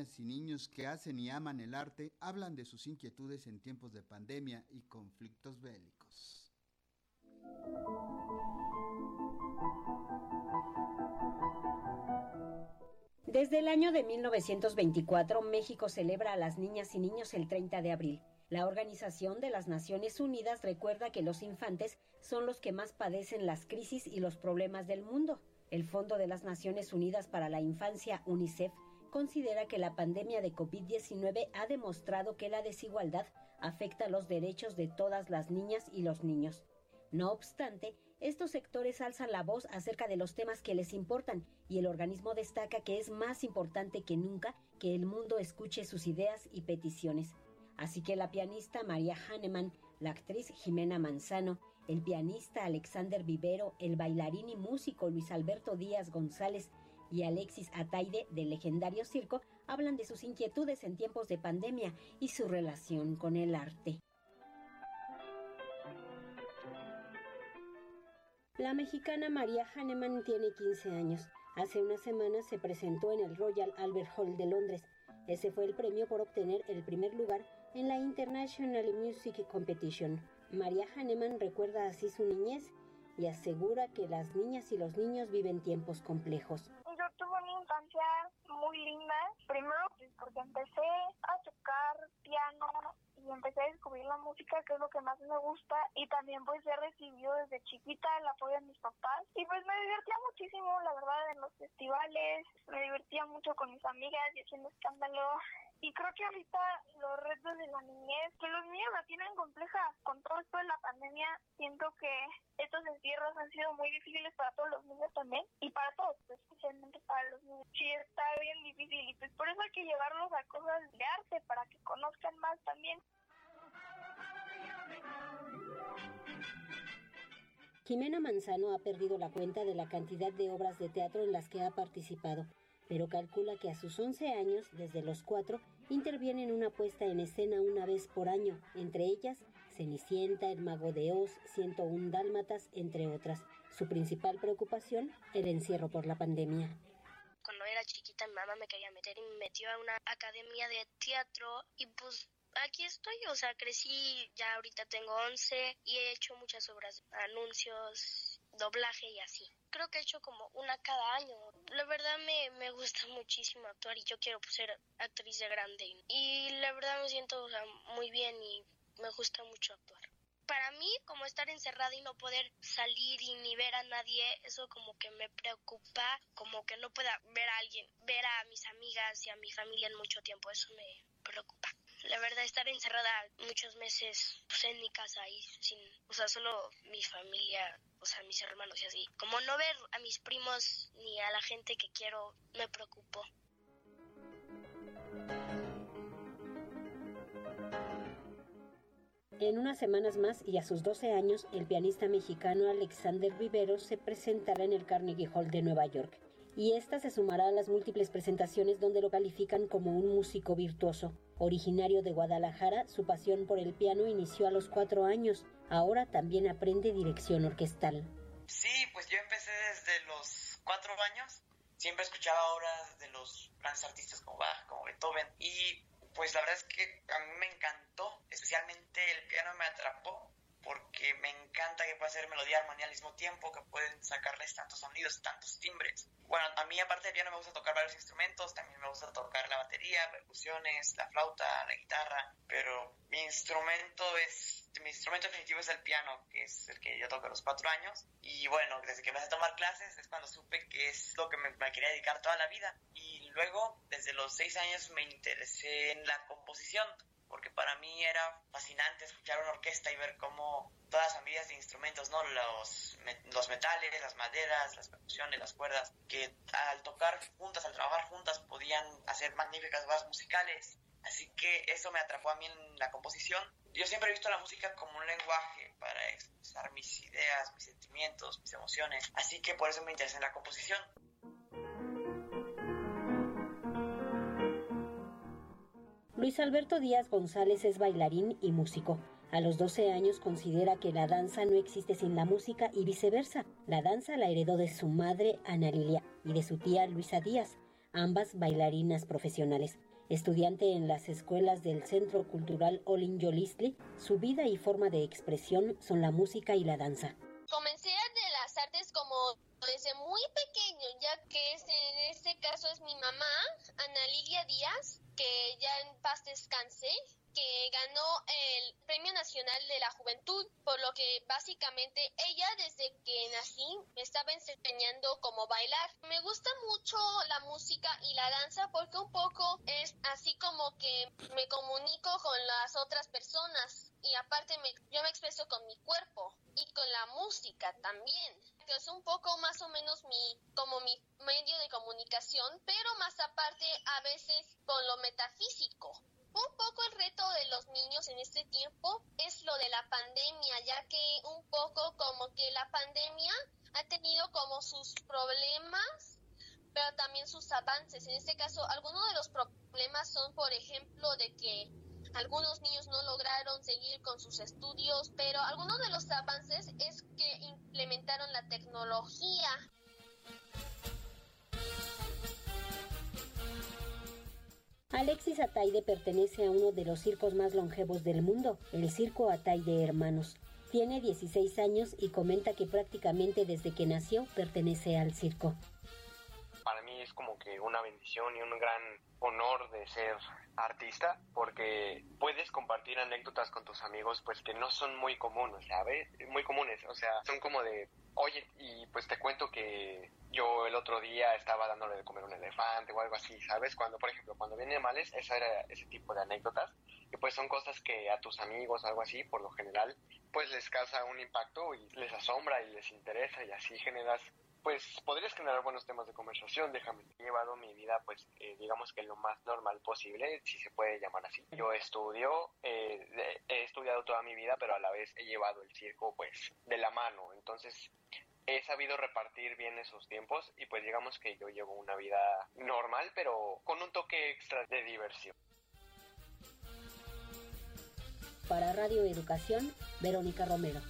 y niños que hacen y aman el arte hablan de sus inquietudes en tiempos de pandemia y conflictos bélicos. Desde el año de 1924, México celebra a las niñas y niños el 30 de abril. La Organización de las Naciones Unidas recuerda que los infantes son los que más padecen las crisis y los problemas del mundo. El Fondo de las Naciones Unidas para la Infancia, UNICEF, considera que la pandemia de COVID-19 ha demostrado que la desigualdad afecta los derechos de todas las niñas y los niños. No obstante, estos sectores alzan la voz acerca de los temas que les importan y el organismo destaca que es más importante que nunca que el mundo escuche sus ideas y peticiones. Así que la pianista María Hahnemann, la actriz Jimena Manzano, el pianista Alexander Vivero, el bailarín y músico Luis Alberto Díaz González y Alexis Ataide del legendario circo hablan de sus inquietudes en tiempos de pandemia y su relación con el arte. La mexicana María Hahnemann tiene 15 años. Hace unas semanas se presentó en el Royal Albert Hall de Londres. Ese fue el premio por obtener el primer lugar en la International Music Competition. María Hahnemann recuerda así su niñez y asegura que las niñas y los niños viven tiempos complejos. Tuve una infancia muy linda. Primero pues, porque empecé a tocar piano y empecé a descubrir la música, que es lo que más me gusta, y también pues he recibido desde chiquita el apoyo de mis papás, y pues me divertía muchísimo, la verdad, en los festivales, me divertía mucho con mis amigas y haciendo escándalo, y creo que ahorita los retos de la niñez, que los niños la tienen compleja con todo esto de la pandemia, siento que estos encierros han sido muy difíciles para todos los niños también y para todos, especialmente para los niños. Sí, está bien difícil y pues por eso hay que llevarlos a cosas de arte para que conozcan más también. Jimena Manzano ha perdido la cuenta de la cantidad de obras de teatro en las que ha participado, pero calcula que a sus 11 años, desde los cuatro, interviene en una puesta en escena una vez por año, entre ellas Cenicienta, El Mago de Oz, 101 Dálmatas, entre otras. Su principal preocupación, el encierro por la pandemia. Cuando era chiquita mi mamá me quería meter y me metió a una academia de teatro y pues aquí estoy, o sea, crecí, ya ahorita tengo 11 y he hecho muchas obras, anuncios, doblaje y así. Creo que he hecho como una cada año. La verdad me, me gusta muchísimo actuar y yo quiero pues, ser actriz de grande. Y la verdad me siento muy bien y me gusta mucho actuar. Para mí, como estar encerrada y no poder salir y ni ver a nadie, eso como que me preocupa, como que no pueda ver a alguien, ver a mis amigas y a mi familia en mucho tiempo, eso me preocupa la verdad estar encerrada muchos meses pues, en mi casa y sin, o sea, solo mi familia, o sea, mis hermanos y así. Como no ver a mis primos ni a la gente que quiero me preocupó. En unas semanas más y a sus 12 años, el pianista mexicano Alexander Vivero se presentará en el Carnegie Hall de Nueva York. Y esta se sumará a las múltiples presentaciones donde lo califican como un músico virtuoso. Originario de Guadalajara, su pasión por el piano inició a los cuatro años. Ahora también aprende dirección orquestal. Sí, pues yo empecé desde los cuatro años. Siempre escuchaba obras de los grandes artistas como Bach, como Beethoven. Y pues la verdad es que a mí me encantó, especialmente el piano me atrapó porque me encanta que pueda hacer melodía y armonía al mismo tiempo, que pueden sacarles tantos sonidos, tantos timbres. Bueno, a mí aparte de piano me gusta tocar varios instrumentos, también me gusta tocar la batería, percusiones, la flauta, la guitarra, pero mi instrumento es, mi instrumento definitivo es el piano, que es el que yo toco a los cuatro años. Y bueno, desde que empecé a tomar clases es cuando supe que es lo que me quería dedicar toda la vida. Y luego, desde los seis años me interesé en la composición porque para mí era fascinante escuchar una orquesta y ver cómo todas las familias de instrumentos, ¿no? Los, los metales, las maderas, las percusiones, las cuerdas, que al tocar juntas, al trabajar juntas, podían hacer magníficas bases musicales. Así que eso me atrapó a mí en la composición. Yo siempre he visto la música como un lenguaje para expresar mis ideas, mis sentimientos, mis emociones. Así que por eso me interesé en la composición. Luis Alberto Díaz González es bailarín y músico. A los 12 años considera que la danza no existe sin la música y viceversa. La danza la heredó de su madre Ana Lilia y de su tía Luisa Díaz. ambas bailarinas profesionales. Estudiante en las escuelas del Centro Cultural Olin Yolistli, su vida y forma de expresión son la música y la danza. Comencé de las artes como desde muy pequeño, ya que en este caso es mi mamá, Ana Lidia Díaz, que ya en paz descanse, que ganó el Premio Nacional de la Juventud, por lo que básicamente ella desde que nací me estaba enseñando cómo bailar. Me gusta mucho la música y la danza porque un poco es así como que me comunico con las otras personas y aparte me, yo me expreso con mi cuerpo y con la música también. Es un poco más o menos mi como mi medio de comunicación, pero más aparte a veces con lo metafísico un poco el reto de los niños en este tiempo es lo de la pandemia, ya que un poco como que la pandemia ha tenido como sus problemas, pero también sus avances. En este caso, algunos de los problemas son, por ejemplo, de que algunos niños no lograron seguir con sus estudios, pero algunos de los avances es que implementaron la tecnología Alexis Ataide pertenece a uno de los circos más longevos del mundo, el Circo Ataide Hermanos. Tiene 16 años y comenta que prácticamente desde que nació pertenece al circo. Es como que una bendición y un gran honor de ser artista porque puedes compartir anécdotas con tus amigos pues que no son muy comunes, ¿sabes? Muy comunes, o sea, son como de, oye, y pues te cuento que yo el otro día estaba dándole de comer un elefante o algo así, ¿sabes? Cuando, por ejemplo, cuando vienen animales, esa era ese tipo de anécdotas, y pues son cosas que a tus amigos, algo así, por lo general, pues les causa un impacto y les asombra y les interesa y así generas pues podrías generar buenos temas de conversación, déjame. He llevado mi vida, pues, eh, digamos que lo más normal posible, si se puede llamar así. Yo estudio, eh, he estudiado toda mi vida, pero a la vez he llevado el circo, pues, de la mano. Entonces, he sabido repartir bien esos tiempos y pues digamos que yo llevo una vida normal, pero con un toque extra de diversión. Para Radio Educación, Verónica Romero.